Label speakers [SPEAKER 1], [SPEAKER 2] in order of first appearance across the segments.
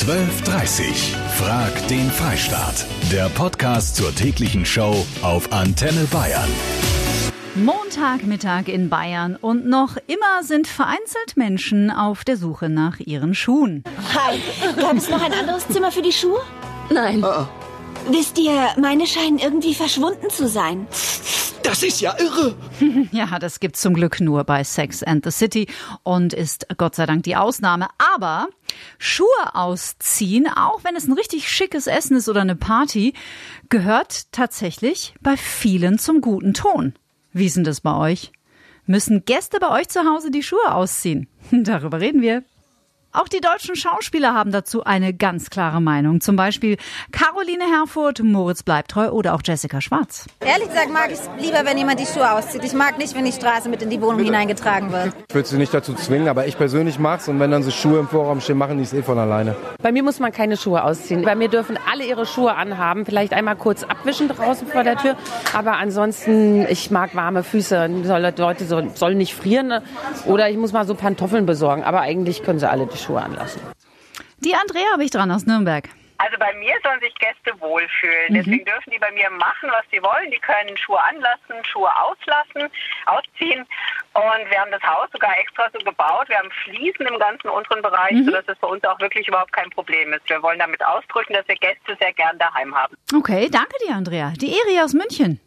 [SPEAKER 1] 12.30 Frag den Freistaat. Der Podcast zur täglichen Show auf Antenne Bayern.
[SPEAKER 2] Montagmittag in Bayern und noch immer sind vereinzelt Menschen auf der Suche nach ihren Schuhen.
[SPEAKER 3] Hi, gab es noch ein anderes Zimmer für die Schuhe?
[SPEAKER 4] Nein.
[SPEAKER 3] Wisst ihr, meine scheinen irgendwie verschwunden zu sein.
[SPEAKER 4] Das ist ja irre.
[SPEAKER 2] Ja, das gibt's zum Glück nur bei Sex and the City und ist Gott sei Dank die Ausnahme. Aber Schuhe ausziehen, auch wenn es ein richtig schickes Essen ist oder eine Party, gehört tatsächlich bei vielen zum guten Ton. Wie denn das bei euch? Müssen Gäste bei euch zu Hause die Schuhe ausziehen? Darüber reden wir. Auch die deutschen Schauspieler haben dazu eine ganz klare Meinung. Zum Beispiel Caroline Herfurth, Moritz Bleibtreu oder auch Jessica Schwarz.
[SPEAKER 5] Ehrlich gesagt mag ich es lieber, wenn jemand die Schuhe auszieht. Ich mag nicht, wenn die Straße mit in die Wohnung hineingetragen wird.
[SPEAKER 6] Ich würde sie nicht dazu zwingen, aber ich persönlich mag's und wenn dann so Schuhe im Vorraum stehen, machen die es eh von alleine.
[SPEAKER 7] Bei mir muss man keine Schuhe ausziehen. Bei mir dürfen alle ihre Schuhe anhaben. Vielleicht einmal kurz abwischen draußen vor der Tür. Aber ansonsten, ich mag warme Füße. Soll- Leute so- sollen nicht frieren. Oder ich muss mal so Pantoffeln besorgen. Aber eigentlich können sie alle die Schuhe anlassen.
[SPEAKER 2] Die Andrea habe ich dran aus Nürnberg.
[SPEAKER 8] Also bei mir sollen sich Gäste wohlfühlen. Deswegen dürfen die bei mir machen, was sie wollen. Die können Schuhe anlassen, Schuhe auslassen, ausziehen. Und wir haben das Haus sogar extra so gebaut. Wir haben Fliesen im ganzen unteren Bereich, sodass es für uns auch wirklich überhaupt kein Problem ist. Wir wollen damit ausdrücken, dass wir Gäste sehr gern daheim haben.
[SPEAKER 2] Okay, danke dir, Andrea. Die Eri aus München.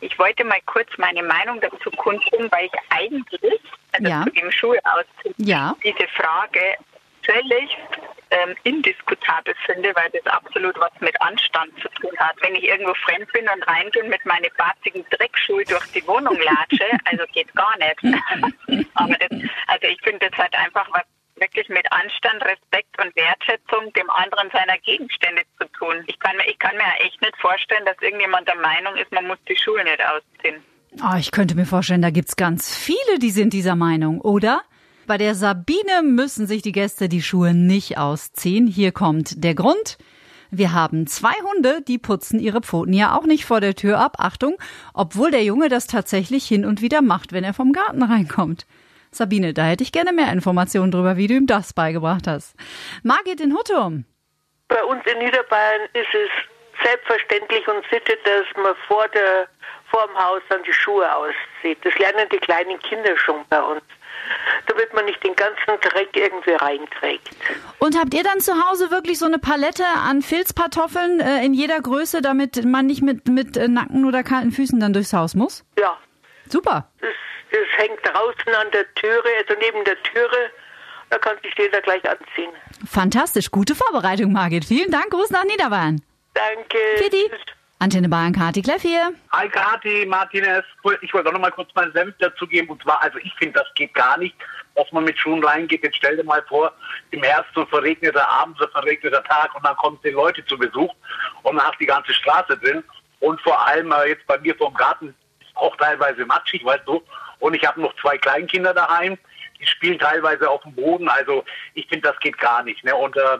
[SPEAKER 8] Ich wollte mal kurz meine Meinung dazu kundtun, weil ich eigentlich, also
[SPEAKER 2] Ja.
[SPEAKER 8] zu dem ausziehen,
[SPEAKER 2] Ja.
[SPEAKER 8] diese Frage völlig ähm, indiskutabel finde, weil das absolut was mit Anstand zu tun hat. Wenn ich irgendwo fremd bin und reingehe mit meinen batzigen Dreckschuhe durch die Wohnung latsche, also geht gar nicht. Aber das, also ich finde, das hat einfach was wirklich mit Anstand, Respekt und Wertschätzung dem anderen seiner Gegenstände zu tun. Ich kann, mir- ich kann mir echt nicht vorstellen, dass irgendjemand der Meinung ist, man muss die Schuhe nicht ausziehen.
[SPEAKER 2] Oh, ich könnte mir vorstellen, da gibt's ganz viele, die sind dieser Meinung, oder? Bei der Sabine müssen sich die Gäste die Schuhe nicht ausziehen. Hier kommt der Grund. Wir haben zwei Hunde, die putzen ihre Pfoten ja auch nicht vor der Tür ab. Achtung, obwohl der Junge das tatsächlich hin und wieder macht, wenn er vom Garten reinkommt. Sabine, da hätte ich gerne mehr Informationen drüber, wie du ihm das beigebracht hast. Margit in Huttum.
[SPEAKER 9] Bei uns in Niederbayern ist es selbstverständlich und Sitte, dass man vor, der, vor dem Haus dann die Schuhe auszieht. Das lernen die kleinen Kinder schon bei uns. Damit man nicht den ganzen Dreck irgendwie reinträgt.
[SPEAKER 2] Und habt ihr dann zu Hause wirklich so eine Palette an Filzkartoffeln äh, in jeder Größe, damit man nicht mit, mit äh, nackten oder kalten Füßen dann durchs Haus muss?
[SPEAKER 9] Ja,
[SPEAKER 2] Super.
[SPEAKER 9] das, das hängt draußen an der Türe, also neben der Türe. Da kann sich jeder gleich anziehen.
[SPEAKER 2] Fantastisch. Gute Vorbereitung, Margit. Vielen Dank. Gruß nach Niederbayern.
[SPEAKER 9] Danke.
[SPEAKER 2] Fitti.
[SPEAKER 9] Tschüss.
[SPEAKER 2] Antenne Bayern, Kati Kleff hier.
[SPEAKER 10] Hi Kathi, Martinez. Ich wollte auch noch mal kurz meinen Senf dazu geben. Und zwar, also ich finde, das geht gar nicht, dass man mit Schuhen reingeht. Jetzt stell dir mal vor, im Herbst so verregneter Abend, so verregneter Tag und dann kommen zehn Leute zu Besuch und dann hast die ganze Straße drin. Und vor allem äh, jetzt bei mir vom Garten ist auch teilweise matschig, weißt du. Und ich habe noch zwei Kleinkinder daheim, die spielen teilweise auf dem Boden. Also ich finde, das geht gar nicht. Ne? Und äh,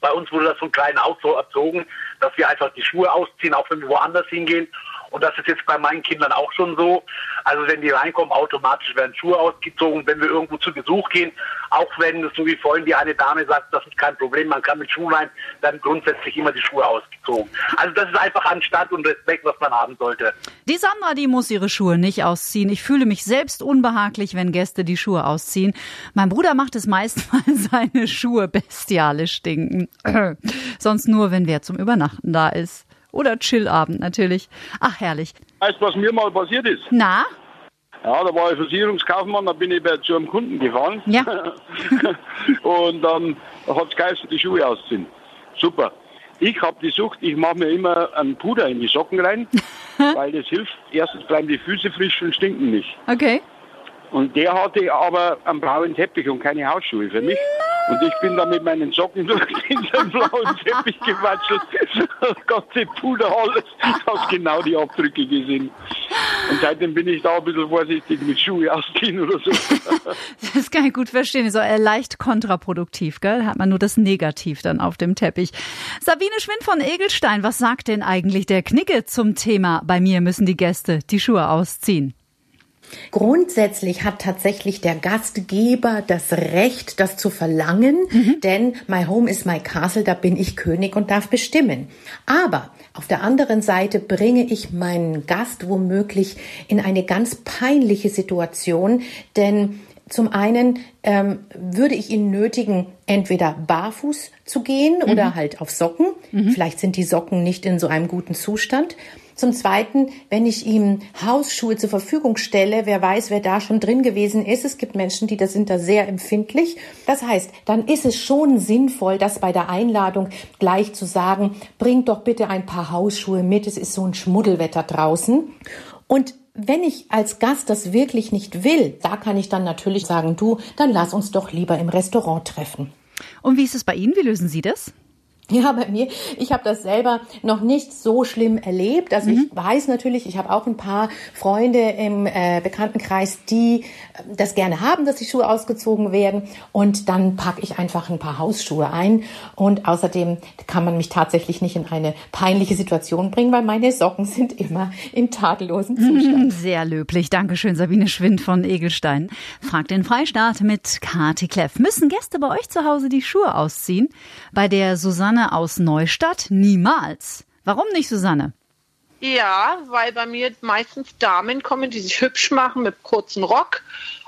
[SPEAKER 10] bei uns wurde das von klein auf so erzogen, dass wir einfach die Schuhe ausziehen, auch wenn wir woanders hingehen. Und das ist jetzt bei meinen Kindern auch schon so. Also wenn die reinkommen, automatisch werden Schuhe ausgezogen. Wenn wir irgendwo zu Besuch gehen, auch wenn, so wie vorhin die eine Dame sagt, das ist kein Problem, man kann mit Schuhen rein, dann grundsätzlich immer die Schuhe ausgezogen. Also das ist einfach Anstand und Respekt, was man haben sollte.
[SPEAKER 2] Die Sandra, die muss ihre Schuhe nicht ausziehen. Ich fühle mich selbst unbehaglich, wenn Gäste die Schuhe ausziehen. Mein Bruder macht es meist, weil seine Schuhe bestialisch stinken. Sonst nur, wenn wer zum Übernachten da ist. Oder Chillabend natürlich. Ach, herrlich.
[SPEAKER 11] Weißt du, was mir mal passiert ist?
[SPEAKER 2] Na?
[SPEAKER 11] Ja, da war ich Versicherungskaufmann, da bin ich bei, zu einem Kunden gefahren.
[SPEAKER 2] Ja.
[SPEAKER 11] und dann hat es geheißen, die Schuhe ausziehen. Super. Ich habe die Sucht, ich mache mir immer einen Puder in die Socken rein, weil das hilft. Erstens bleiben die Füße frisch und stinken nicht.
[SPEAKER 2] Okay.
[SPEAKER 11] Und der hatte aber einen blauen Teppich und keine Hausschuhe für mich. Und ich bin dann mit meinen Socken durch den blauen Teppich gewatschelt. Das ganze Puder, alles. Habe genau die Abdrücke gesehen. Und seitdem bin ich da ein bisschen vorsichtig mit Schuhe ausziehen oder so.
[SPEAKER 2] Das kann ich gut verstehen. So leicht kontraproduktiv, gell? Da hat man nur das Negativ dann auf dem Teppich. Sabine Schwind von Egelstein, was sagt denn eigentlich der Knicke zum Thema, bei mir müssen die Gäste die Schuhe ausziehen?
[SPEAKER 12] Grundsätzlich hat tatsächlich der Gastgeber das Recht, das zu verlangen, denn my home is my castle, da bin ich König und darf bestimmen. Aber auf der anderen Seite bringe ich meinen Gast womöglich in eine ganz peinliche Situation, denn zum einen ähm, würde ich ihn nötigen, entweder barfuß zu gehen
[SPEAKER 2] Mhm.
[SPEAKER 12] oder halt auf Socken. Vielleicht sind die Socken nicht in so einem guten Zustand. Zum Zweiten, wenn ich ihm Hausschuhe zur Verfügung stelle, wer weiß, wer da schon drin gewesen ist. Es gibt Menschen, die da sind da sehr empfindlich. Das heißt, dann ist es schon sinnvoll, das bei der Einladung gleich zu sagen, bringt doch bitte ein paar Hausschuhe mit, es ist so ein Schmuddelwetter draußen. Und wenn ich als Gast das wirklich nicht will, da kann ich dann natürlich sagen, du, dann lass uns doch lieber im Restaurant treffen.
[SPEAKER 2] Und wie ist es bei Ihnen? Wie lösen Sie das?
[SPEAKER 12] Ja, bei mir, ich habe das selber noch nicht so schlimm erlebt. Also ich weiß natürlich, ich habe auch ein paar Freunde im äh, Bekanntenkreis, die äh, das gerne haben, dass die Schuhe ausgezogen werden. Und dann packe ich einfach ein paar Hausschuhe ein. Und außerdem kann man mich tatsächlich nicht in eine peinliche Situation bringen, weil meine Socken sind immer in tadellosem Zustand.
[SPEAKER 2] Sehr löblich. Dankeschön, Sabine Schwind von Egelstein. Fragt den Freistaat mit Kati Kleff. Müssen Gäste bei euch zu Hause die Schuhe ausziehen? Bei der Susanne aus Neustadt niemals. Warum nicht, Susanne?
[SPEAKER 13] Ja, weil bei mir meistens Damen kommen, die sich hübsch machen mit kurzem Rock.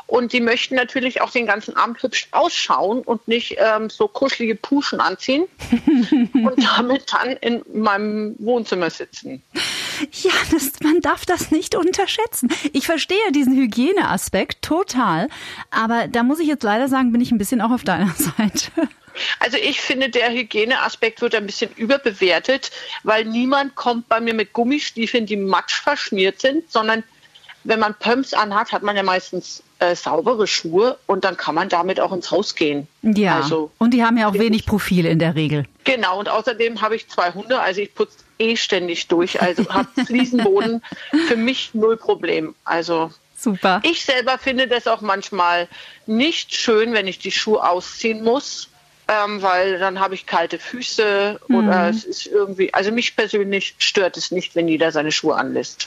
[SPEAKER 13] Und die möchten natürlich auch den ganzen Abend hübsch ausschauen und nicht ähm, so kuschelige Puschen anziehen und damit dann in meinem Wohnzimmer sitzen.
[SPEAKER 2] Ja, das, man darf das nicht unterschätzen. Ich verstehe diesen Hygieneaspekt total, aber da muss ich jetzt leider sagen, bin ich ein bisschen auch auf deiner Seite.
[SPEAKER 13] Also ich finde, der Hygieneaspekt wird ein bisschen überbewertet, weil niemand kommt bei mir mit Gummistiefeln, die matsch verschmiert sind, sondern wenn man Pumps anhat, hat man ja meistens äh, saubere Schuhe und dann kann man damit auch ins Haus gehen.
[SPEAKER 2] Ja,
[SPEAKER 13] Also,
[SPEAKER 2] und die haben ja auch wenig Profil in der Regel.
[SPEAKER 13] genau, und außerdem habe ich zwei Hunde, also ich putze eh ständig durch, also habe Fliesenboden für mich null Problem. Also
[SPEAKER 2] Super.
[SPEAKER 13] ich selber finde das auch manchmal nicht schön, wenn ich die Schuhe ausziehen muss, ähm, weil dann habe ich kalte Füße oder
[SPEAKER 2] Mhm.
[SPEAKER 13] es ist irgendwie, also mich persönlich stört es nicht, wenn jeder seine Schuhe anlässt.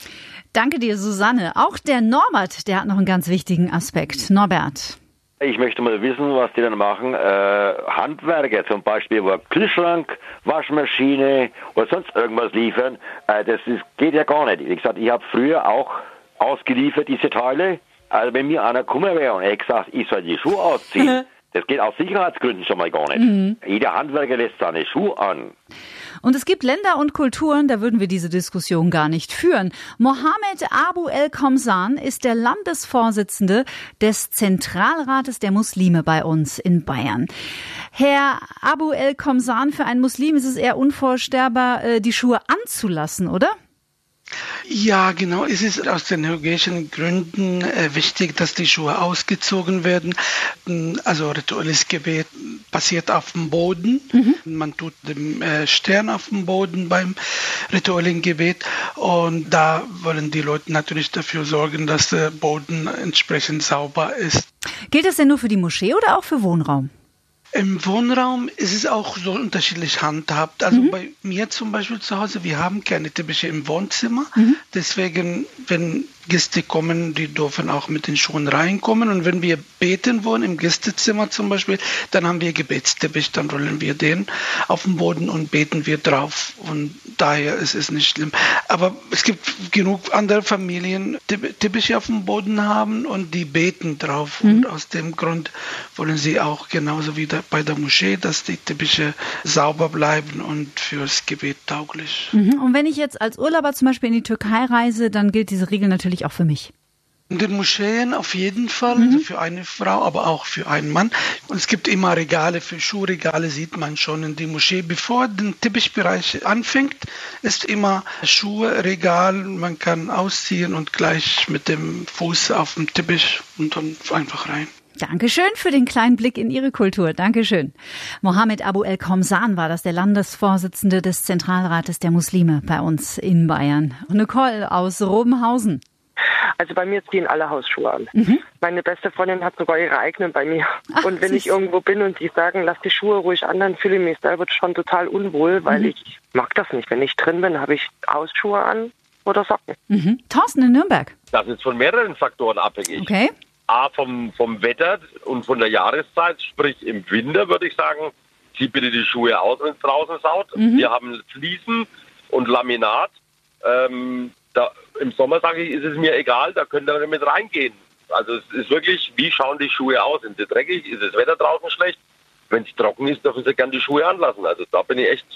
[SPEAKER 2] Danke dir, Susanne. Auch der Norbert, der hat noch einen ganz wichtigen Aspekt. Norbert.
[SPEAKER 14] Ich möchte mal wissen, was die dann machen. Äh, Handwerker zum Beispiel, wo Kühlschrank, Waschmaschine oder sonst irgendwas liefern, äh, das ist, geht ja gar nicht. Wie gesagt, ich habe früher auch ausgeliefert diese Teile. Also wenn mir einer gekommen wäre und hätte gesagt, ich soll die Schuhe ausziehen, das geht aus Sicherheitsgründen schon mal gar nicht.
[SPEAKER 2] Mhm.
[SPEAKER 14] Jeder Handwerker lässt seine Schuhe an.
[SPEAKER 2] Und es gibt Länder und Kulturen, da würden wir diese Diskussion gar nicht führen. Mohammed Abu El Komsan ist der Landesvorsitzende des Zentralrates der Muslime bei uns in Bayern. Herr Abu El Komsan, für einen Muslim ist es eher unvorstellbar, äh, die Schuhe anzulassen, oder?
[SPEAKER 15] Ja, genau. Es ist aus den hygienischen Gründen äh, wichtig, dass die Schuhe ausgezogen werden. Mm, Also rituelles Gebet passiert auf dem Boden. Man tut den äh, Stern auf dem Boden beim rituellen Gebet. Und da wollen die Leute natürlich dafür sorgen, dass der Boden entsprechend sauber ist.
[SPEAKER 2] Gilt das denn nur für die Moschee oder auch für Wohnraum?
[SPEAKER 15] Im Wohnraum ist es auch so unterschiedlich handhabt. Also bei mir zum Beispiel zu Hause, wir haben keine Teppiche im Wohnzimmer. Deswegen, wenn Gäste kommen, die dürfen auch mit den Schuhen reinkommen. Und wenn wir beten wollen, im Gästezimmer zum Beispiel, dann haben wir Gebetsteppich, dann rollen wir den auf den Boden und beten wir drauf. Und daher ist es nicht schlimm. Aber es gibt genug andere Familien, die Teppiche auf dem Boden haben und die beten drauf. Und aus dem Grund wollen sie auch genauso wie bei der Moschee, dass die Teppiche sauber bleiben und fürs Gebet tauglich.
[SPEAKER 2] Mhm. Und wenn ich jetzt als Urlauber zum Beispiel in die Türkei reise, dann gilt diese Regel natürlich auch für mich.
[SPEAKER 15] In den Moscheen auf jeden Fall, also für eine Frau, aber auch für einen Mann. Und es gibt immer Regale, für Schuhregale sieht man schon in die Moschee. Bevor der Teppichbereich anfängt, ist immer Schuhe, Regal, man kann ausziehen und gleich mit dem Fuß auf dem Teppich und dann einfach rein.
[SPEAKER 2] Dankeschön für den kleinen Blick in Ihre Kultur. Dankeschön. Mohammed Abu El Komsan war das, der Landesvorsitzende des Zentralrates der Muslime bei uns in Bayern. Nicole aus Robenhausen.
[SPEAKER 16] Also bei mir ziehen alle Hausschuhe an.
[SPEAKER 2] Mhm.
[SPEAKER 16] Meine beste Freundin hat sogar ihre eigenen bei mir. und wenn
[SPEAKER 2] süß.
[SPEAKER 16] ich irgendwo bin und die sagen, lass die Schuhe ruhig an, dann fühle ich mich selber schon total unwohl, weil
[SPEAKER 2] Mhm.
[SPEAKER 16] ich mag das nicht. Wenn ich drin bin, habe ich Hausschuhe an oder Socken.
[SPEAKER 2] Mhm. Thorsten in Nürnberg.
[SPEAKER 17] Das ist von mehreren Faktoren abhängig.
[SPEAKER 2] Okay.
[SPEAKER 17] A, vom, vom Wetter und von der Jahreszeit, sprich im Winter würde ich sagen, zieh bitte die Schuhe aus, wenn es draußen saut.
[SPEAKER 2] Mhm.
[SPEAKER 17] Wir haben Fliesen und Laminat. Ähm, da, Im Sommer sage ich, ist es mir egal, da könnt ihr mit reingehen. Also es ist wirklich, wie schauen die Schuhe aus? Sind sie dreckig? Ist das Wetter draußen schlecht? Wenn es trocken ist, dürfen sie gerne die Schuhe anlassen. Also da bin ich echt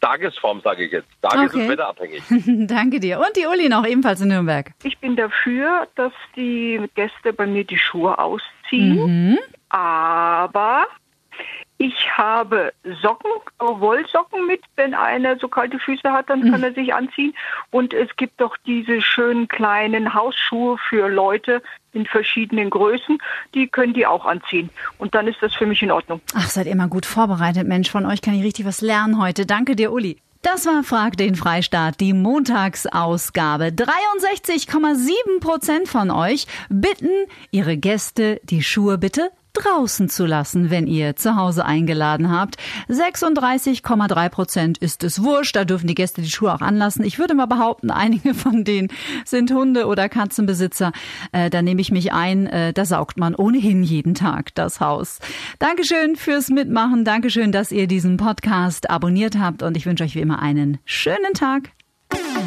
[SPEAKER 17] Tagesform, sage ich jetzt. Tages-
[SPEAKER 2] Okay.
[SPEAKER 17] und wetterabhängig.
[SPEAKER 2] Danke dir. Und die Uli noch ebenfalls in Nürnberg.
[SPEAKER 18] Ich bin dafür, dass die Gäste bei mir die Schuhe ausziehen.
[SPEAKER 2] Mhm.
[SPEAKER 18] Aber ich habe Socken, Wollsocken mit. Wenn einer so kalte Füße hat, dann kann er sich anziehen. Und es gibt doch diese schönen kleinen Hausschuhe für Leute in verschiedenen Größen. Die können die auch anziehen. Und dann ist das für mich in Ordnung.
[SPEAKER 2] Ach, seid ihr mal gut vorbereitet, Mensch. Von euch kann ich richtig was lernen heute. Danke dir, Uli. Das war Frag den Freistaat, die Montagsausgabe. 63,7 Prozent von euch bitten ihre Gäste, die Schuhe bitte draußen zu lassen, wenn ihr zu Hause eingeladen habt. 36,3 Prozent ist es wurscht, da dürfen die Gäste die Schuhe auch anlassen. Ich würde mal behaupten, einige von denen sind Hunde- oder Katzenbesitzer. Äh, da nehme ich mich ein, äh, da saugt man ohnehin jeden Tag das Haus. Dankeschön fürs Mitmachen, Dankeschön, dass ihr diesen Podcast abonniert habt und ich wünsche euch wie immer einen schönen Tag.